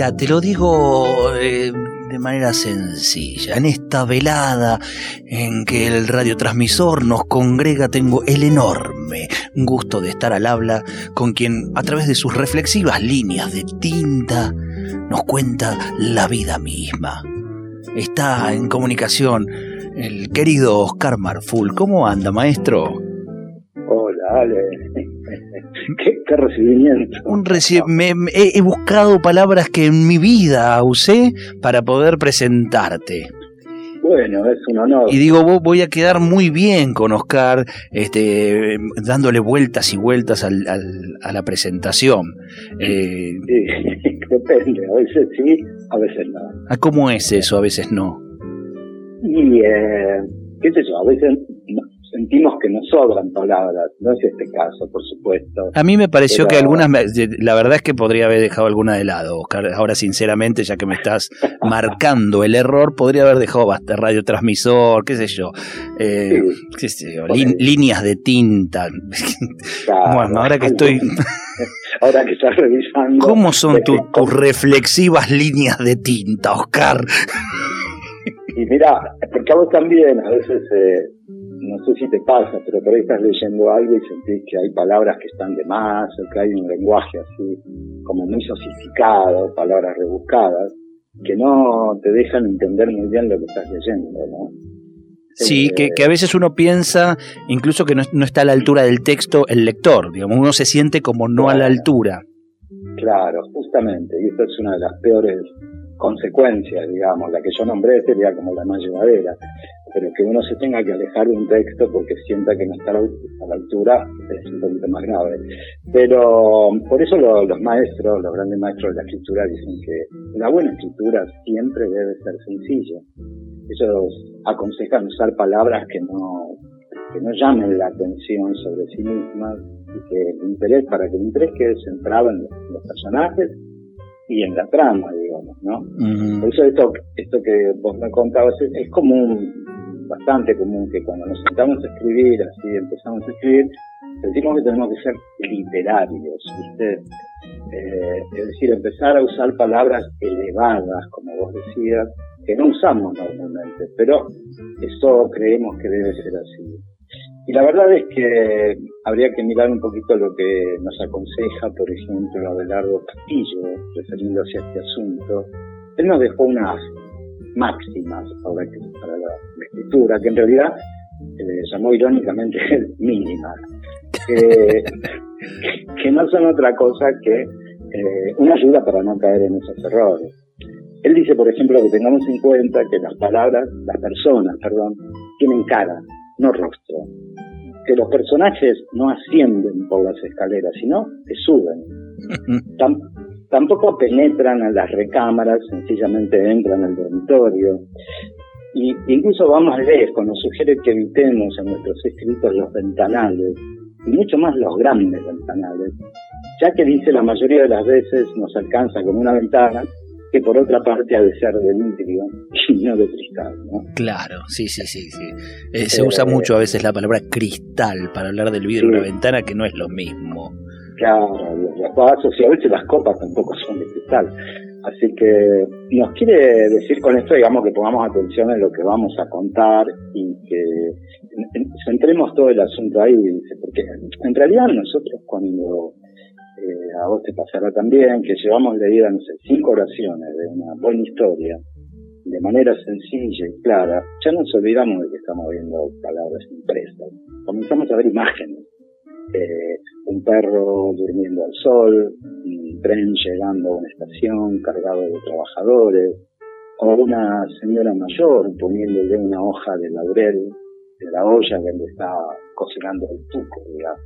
Mira, te lo digo eh, de manera sencilla. En esta velada en que el radiotransmisor nos congrega, tengo el enorme gusto de estar al habla con quien, a través de sus reflexivas líneas de tinta, nos cuenta la vida misma. Está en comunicación el querido Oscar Marful. ¿Cómo anda, maestro? Hola, Ale. ¿Qué, recibimiento? Un he, buscado palabras que en mi vida usé para poder presentarte. Bueno, es un honor. Y digo, voy a quedar muy bien con Oscar, este, dándole vueltas y vueltas al, a la presentación. Eh, depende, a veces sí, a veces no. ¿Cómo es eso? A veces no. Y, eh, qué sé yo, a veces no, sentimos que nos sobran palabras. No es este caso, por supuesto. A mí me pareció que algunas, la verdad es que podría haber dejado alguna de lado, Oscar. Ahora, sinceramente, ya que me estás marcando el error, podría haber dejado bastante radiotransmisor, qué sé yo, eh, qué sé yo líneas de tinta. bueno, ahora que estoy... ahora que estás revisando... ¿Cómo son tus reflexivas líneas de tinta, Oscar? y mira, porque a vos también a veces... Eh, no sé si te pasa, pero por ahí estás leyendo algo y sentís que hay palabras que están de más, o que hay un lenguaje así como muy sofisticado, palabras rebuscadas, que no te dejan entender muy bien lo que estás leyendo, ¿no? Sí, que, que, a veces uno piensa incluso que no, no, está a la altura del texto el lector, digamos, uno se siente como no a la altura. Claro, justamente, y esto es una de las peores consecuencias, digamos, la que yo nombré sería como la más llevadera, pero que uno se tenga que alejar de un texto porque sienta que no está a la altura es un poquito más grave. Pero por eso los maestros, los grandes maestros de la escritura dicen que la buena escritura siempre debe ser sencilla. Ellos aconsejan usar palabras que no, que no llamen la atención sobre sí mismas y que el interés, para que el interés quede centrado en los personajes y en la trama, digamos, ¿no? Por eso esto, esto que vos me contabas es, es común, bastante común, que cuando nos sentamos a escribir, así empezamos a escribir, sentimos que tenemos que ser literarios, ¿viste? Eh, es decir, empezar a usar palabras elevadas, como vos decías, que no usamos normalmente, pero eso creemos que debe ser así. Y la verdad es que habría que mirar un poquito lo que nos aconseja, por ejemplo, Abelardo Castillo, refiriéndose a este asunto. Él nos dejó unas máximas para, la, escritura, que en realidad eh, llamó irónicamente mínimas, que, no son otra cosa que eh, una ayuda para no caer en esos errores. Él dice, por ejemplo, que tengamos en cuenta que las palabras, las personas, perdón, tienen cara, no rostro que los personajes no ascienden por las escaleras, sino que suben. tampoco penetran a las recámaras, sencillamente entran al dormitorio. Y incluso va más lejos, nos sugiere que evitemos en nuestros escritos los ventanales, y mucho más los grandes ventanales, ya que dice la mayoría de las veces nos alcanza con una ventana que por otra parte ha de ser de vidrio y no de cristal. ¿no? Claro, sí, sí, sí. sí. Eh, se usa eh, mucho a veces la palabra cristal para hablar del vidrio de una ventana, que no es lo mismo. Claro, los vasos y a veces las copas tampoco son de cristal. Así que nos quiere decir con esto, digamos, que pongamos atención en lo que vamos a contar y que centremos todo el asunto ahí, porque en realidad nosotros cuando eh, a vos te pasará también, que llevamos leídas, cinco oraciones de una buena historia, de manera sencilla y clara, ya nos olvidamos de que estamos viendo palabras impresas. Comenzamos a ver imágenes. Eh, un perro durmiendo al sol, un tren llegando a una estación cargado de trabajadores, o una señora mayor poniéndole una hoja de laurel de la olla donde está cocinando el tuco, digamos.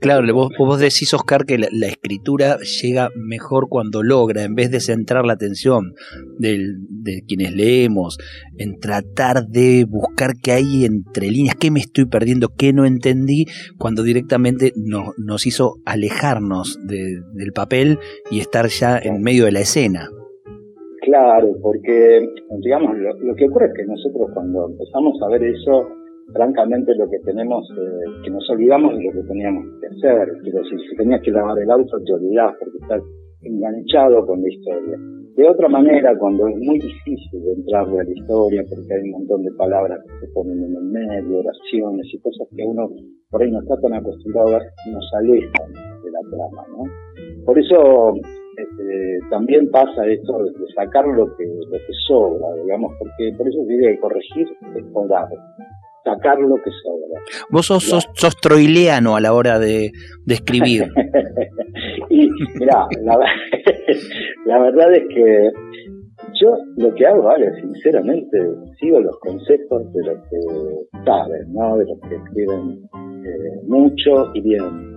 Claro, vos, vos decís, Oscar, que la, escritura llega mejor cuando logra, en vez de centrar la atención de quienes leemos, en tratar de buscar qué hay entre líneas, qué me estoy perdiendo, qué no entendí, cuando directamente nos, nos hizo alejarnos del papel y estar ya en medio de la escena. Claro, porque, digamos, lo, que ocurre es que nosotros cuando empezamos a ver eso, francamente lo que tenemos, eh, que nos olvidamos de lo que teníamos que hacer. Quiero decir, si tenías que lavar el auto, te olvidás porque estás enganchado con la historia. De otra manera, cuando es muy difícil entrarle a la historia, porque hay un montón de palabras que se ponen en el medio, oraciones y cosas que uno por ahí no está tan acostumbrado a ver, nos alejan de la trama, ¿no? Por eso este, también pasa esto de sacar lo que, lo que sobra, digamos, porque por eso que corregir es sacar lo que sobra. Vos sos, sos, troileano a la hora de, de escribir. y mira, la, la, verdad es que yo lo que hago, vale, sinceramente, sigo los conceptos de los que saben, ¿no? De los que escriben eh, mucho y bien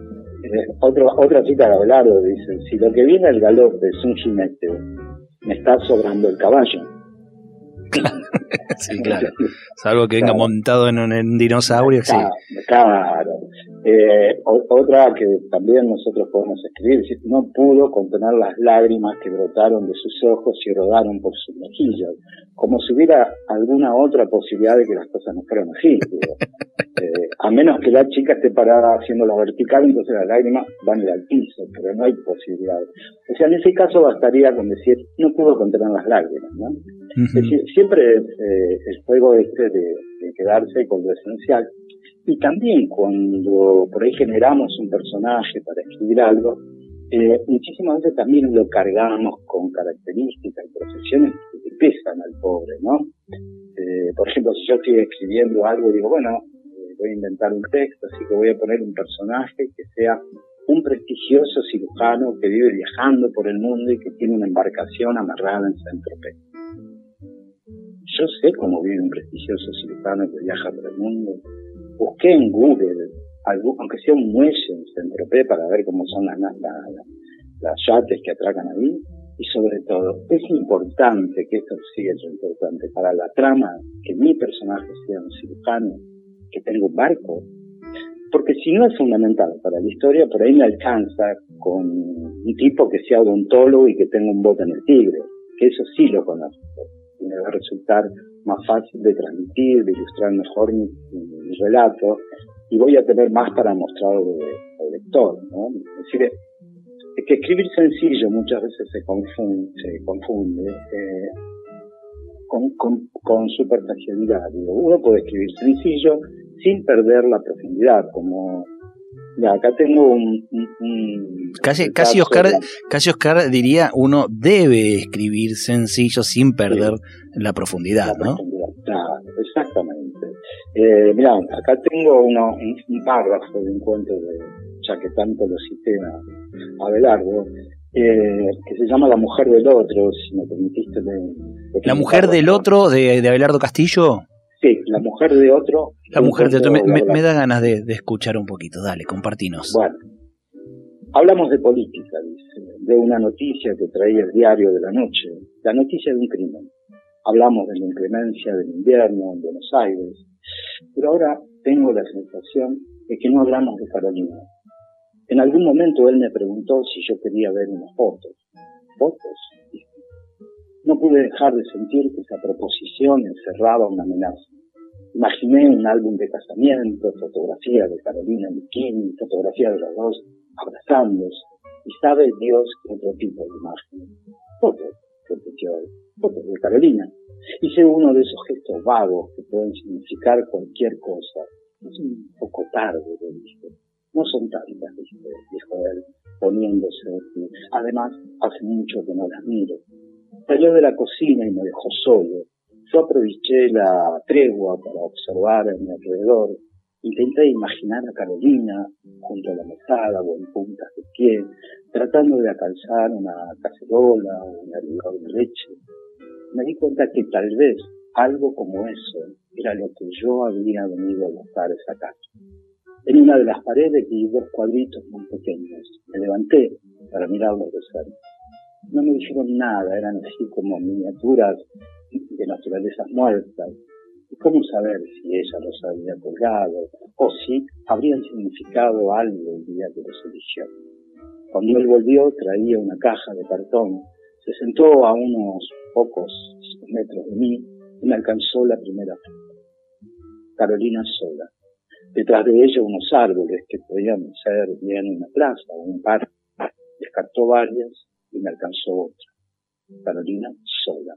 otra cita de Abelardo dice, si lo que viene al galope es un jinete, me está sobrando el caballo. sí, claro. Salvo que venga montado en un, dinosaurio, sí. Claro. Eh, otra que también nosotros podemos escribir, no pudo contener las lágrimas que brotaron de sus ojos y rodaron por sus mejillas, como si hubiera alguna otra posibilidad de que las cosas no fueran así. Eh, a menos que la chica esté parada haciendo la vertical, entonces las lágrimas van al piso, pero no hay posibilidad. O sea, en ese caso bastaría con decir, no pudo contener las lágrimas, ¿no? Siempre eh, el juego este de, quedarse con lo esencial. Y también cuando por ahí generamos un personaje para escribir algo, eh, muchísimas veces también lo cargamos con características y profesiones que pesan al pobre, ¿no? Eh, por ejemplo, si yo estoy escribiendo algo y digo, bueno, voy a inventar un texto, así que voy a poner un personaje que sea un prestigioso cirujano que vive viajando por el mundo y que tiene una embarcación amarrada en Saint-Tropez. Yo sé cómo vive un prestigioso cirujano que viaja por el mundo. Busqué en Google, aunque sea un muelle en Saint-Tropez, para ver cómo son las, las, yates que atracan ahí. Y sobre todo, es importante, que esto sí es importante, para la trama, que mi personaje sea un cirujano, que tenga un barco. Porque si no es fundamental para la historia, por ahí me alcanza con un tipo que sea odontólogo y que tenga un bote en el tigre, eso sí lo conozco me va a resultar más fácil de transmitir, de ilustrar mejor mi, relato y voy a tener más para mostrar al lector. ¿no? Es decir, es que escribir sencillo muchas veces se confunde, eh, con, con, con superficialidad. Uno puede escribir sencillo sin perder la profundidad, como acá tengo un... casi, casi, Oscar, casi Oscar diría, uno debe escribir sencillo sin perder la profundidad, ¿no? Claro, exactamente. Eh, mira, acá tengo uno, un, párrafo de un cuento de, ya que tanto lo cité a Abelardo, eh, que se llama La mujer del otro, si me permitiste ¿La mujer del otro de, de Abelardo Castillo? Sí, la mujer de otro. La mujer de otro. Me, da ganas de, escuchar un poquito. Dale, compartinos. Bueno, hablamos de política, dice, de una noticia que traía el diario de la noche, la noticia de un crimen. Hablamos de la inclemencia del invierno en Buenos Aires, pero ahora tengo la sensación de que no hablamos de Carolina. En algún momento él me preguntó si yo quería ver unas fotos. ¿Fotos? No pude dejar de sentir que esa proposición encerraba una amenaza. Imaginé un álbum de casamiento, fotografía de Carolina en fotografía de los dos abrazándose, y sabe Dios qué otro tipo de imagen. Fotos, fotos de Carolina. Hice uno de esos gestos vagos que pueden significar cualquier cosa. Es un poco tarde, le dije. No son tantas, dijo él, poniéndose. Además, hace mucho que no las miro. Salió de la cocina y me dejó solo. Yo aproveché la tregua para observar a mi alrededor. Intenté imaginar a Carolina junto a la mesada o en puntas de pie, tratando de alcanzar una cacerola o un hervidor de leche. Me di cuenta que tal vez algo como eso era lo que yo había venido a buscar esa casa. En una de las paredes vi dos cuadritos muy pequeños. Me levanté para mirarlos de cerca. No me dijeron nada, eran así como miniaturas de naturalezas muertas. ¿Y cómo saber si ella los había colgado o si habrían significado algo el día que los eligió? Cuando él volvió traía una caja de cartón, se sentó a unos pocos metros de mí y me alcanzó la primera Carolina sola. Detrás de ella unos árboles que podían ser bien una plaza o un parque. Descartó varias y me alcanzó otra. Carolina sola,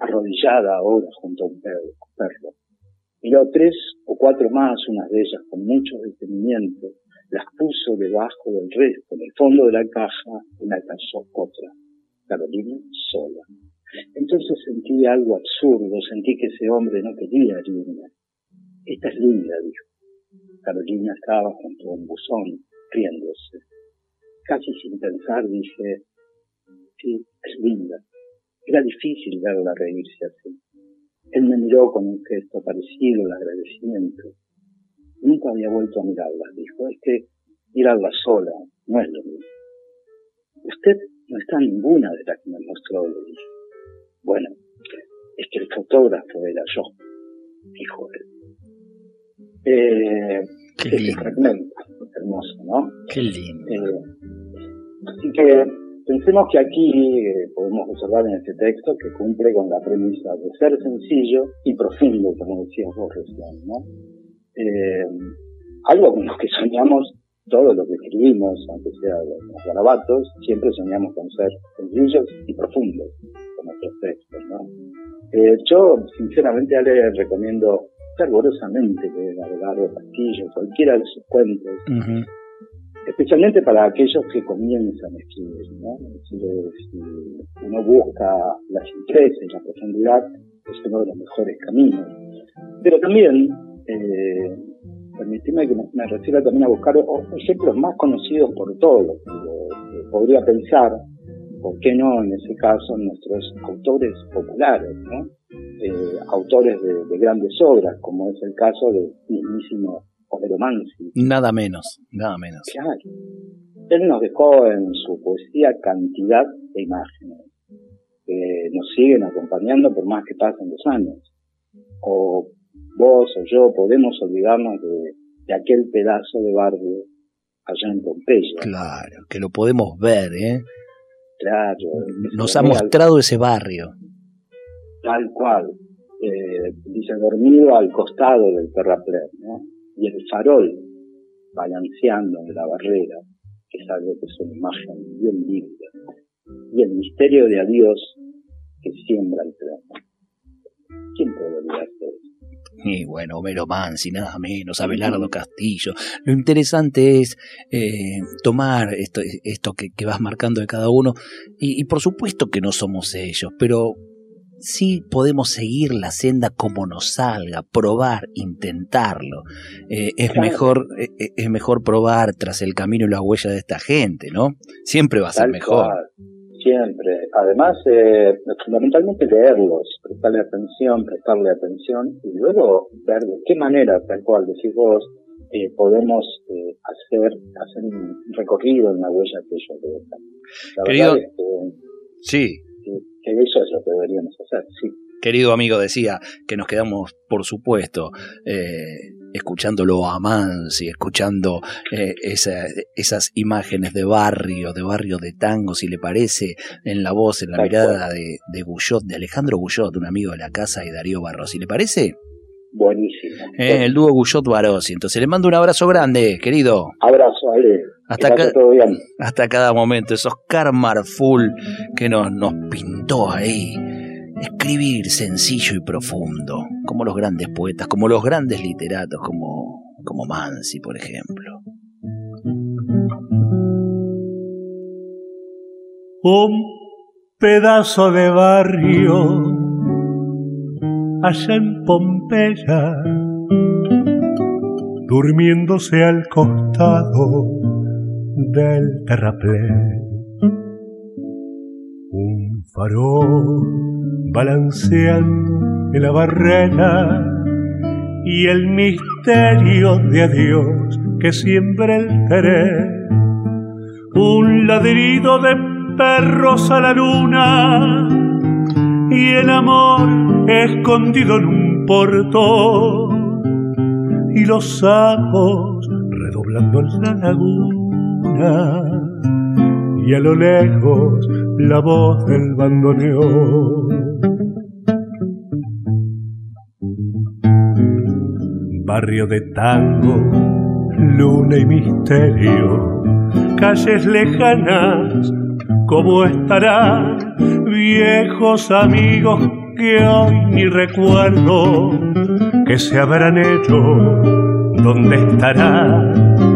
arrodillada ahora junto a un perro. Miró tres o cuatro más, unas de ellas con mucho detenimiento, las puso debajo del resto, en el fondo de la caja, y me alcanzó otra. Carolina sola. Entonces sentí algo absurdo, sentí que ese hombre no quería herirme. Esta es linda, dijo. Carolina estaba junto a un buzón, riéndose. Casi sin pensar dije, sí, es linda. Era difícil verla reírse así. Él me miró con un gesto parecido al agradecimiento. Nunca había vuelto a mirarla, dijo. Es que mirarla sola no es lo mismo. Usted no está ninguna de las que me mostró, le dije. Bueno, es que el fotógrafo era yo, dijo él. Eh, Qué lindo. fragmento, hermoso, ¿no? Qué lindo. Eh, así que pensemos que aquí eh, podemos observar en este texto que cumple con la premisa de ser sencillo y profundo, como decías vos recién, ¿no? Eh, algo con lo que soñamos todo lo que escribimos, aunque sea los garabatos, siempre soñamos con ser sencillos y profundos con nuestros textos, ¿no? Eh, yo, sinceramente, Ale, recomiendo fervorosamente leer a Castillo, cualquiera de sus cuentos, especialmente para aquellos que comienzan a escribir, ¿no? si uno busca la simpleza y la profundidad, es uno de los mejores caminos. Pero también, eh, que me refiera también a buscar ejemplos más conocidos por todos. Podría pensar, ¿por qué no en ese caso nuestros autores populares. Eh, autores de, grandes obras, como es el caso del mismísimo Homero Mansi. Nada menos, nada menos. Claro. Él nos dejó en su poesía cantidad de imágenes que nos siguen acompañando por más que pasen los años. O vos o yo podemos olvidarnos de, de aquel pedazo de barrio allá en Pompeya. Claro, que lo podemos ver, ¿eh? Claro. Nos ha mostrado ese barrio. Tal cual. Eh, dice dormido al costado del terraplén, ¿no? Y el farol balanceando en la barrera, que es algo que es una imagen bien linda. Y el misterio de adiós que siembra el tren. ¿Quién puede olvidarse eso? Y bueno, Homero Mansi, nada menos, Abelardo Castillo. Lo interesante es eh, tomar esto, esto que, vas marcando de cada uno y, por supuesto que no somos ellos, pero sí podemos seguir la senda como nos salga, probar, intentarlo. Eh, es, mejor, eh, es mejor probar tras el camino y la huella de esta gente, ¿no? Siempre va a ser mejor siempre. Además, eh, fundamentalmente leerlos, prestarle atención, prestarle atención y luego ver de qué manera, tal cual decís vos, eh, podemos eh, hacer, hacer un recorrido en la huella que ellos dejan. La Querido, verdad que, sí. Que, eso es lo que deberíamos hacer, sí. Querido amigo, decía que nos quedamos, por supuesto, eh, escuchándolo a Mansi, escuchando eh, esas imágenes de barrio, de barrio de tango, si le parece, en la voz, en la mirada de, de de Alejandro Guyot, un amigo de la casa, y Darío Barros, si le parece. Buenísimo. Eh, el dúo Guyot Barros. Entonces le mando un abrazo grande, querido. Abrazo, Ale. Hasta, hasta cada momento, esos Karmar Full que nos, nos pintó ahí. Escribir sencillo y profundo, como los grandes poetas, como los grandes literatos, como, como Mansi, por ejemplo. Un pedazo de barrio allá en Pompeya, durmiéndose al costado del terraplén. Un farol balanceando en la barrera y el misterio de adiós que siembra el teré. Un ladrido de perros a la luna y el amor escondido en un portón y los sapos redoblando en la laguna y a lo lejos la voz del bandoneón. Barrio de tango, luna y misterio, calles lejanas, ¿cómo estarán viejos amigos que hoy ni recuerdo que se habrán hecho? ¿Dónde estarán?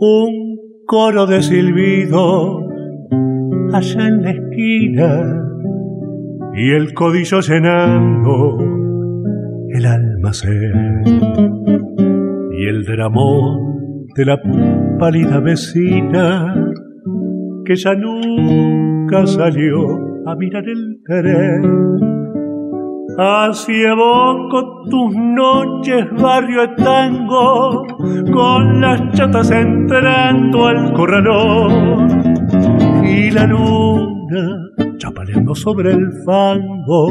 Un coro de silbido allá en la esquina y el codillo llenando el almacén y el dramón de la pálida vecina que ya nunca salió a mirar el tren Así evoco tus noches, barrio de tango, con las chatas entrando al corralón. Y la luna chapaleando sobre el fango,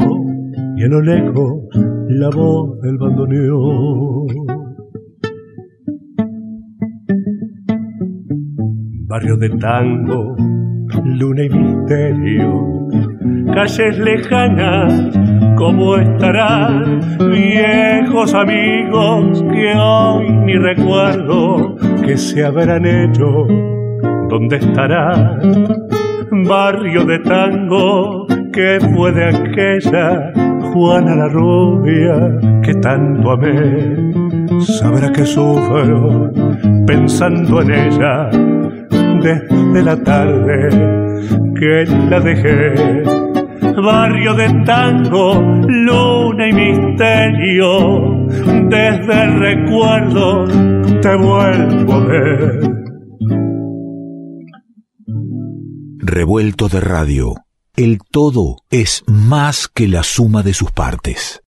y en lo lejos la voz del bandoneón. Barrio de tango, luna y misterio, calles lejanas ¿Cómo estarán viejos amigos que hoy ni recuerdo que se habrán hecho? ¿Dónde estarán? Barrio de tango que fue de aquella Juana la rubia que tanto amé. Sabrá que sufro pensando en ella desde la tarde que la dejé barrio de tango, luna y misterio, desde el recuerdo te vuelvo a ver. Revuelto de radio, el todo es más que la suma de sus partes.